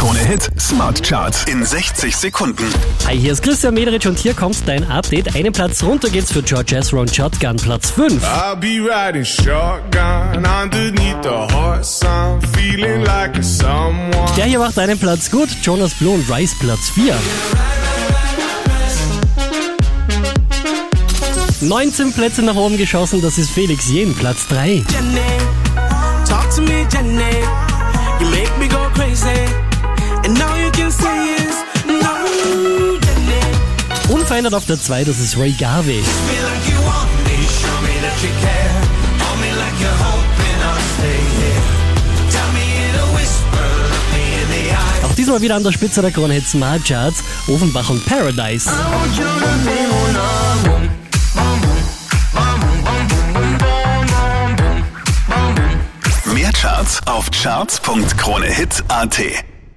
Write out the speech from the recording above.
Krone Hit Smart Charts in 60 Sekunden. Hi, hier ist Christian Mederich und hier kommt dein Update. Einen Platz runter geht's für George Ezra und Shotgun, Platz 5. I'll be riding shotgun underneath the hot sun, feeling like a someone. Der hier macht einen Platz gut, Jonas Blue und Rice, Platz 4. 19 Plätze nach oben geschossen, das ist Felix Jen, Platz 3. Jenny, in a whisper, look me in the eye. Auch diesmal wieder an der Spitze der Krone Hit Smart Charts, Offenbach und Paradise. Mehr Charts auf charts.kronehit.at.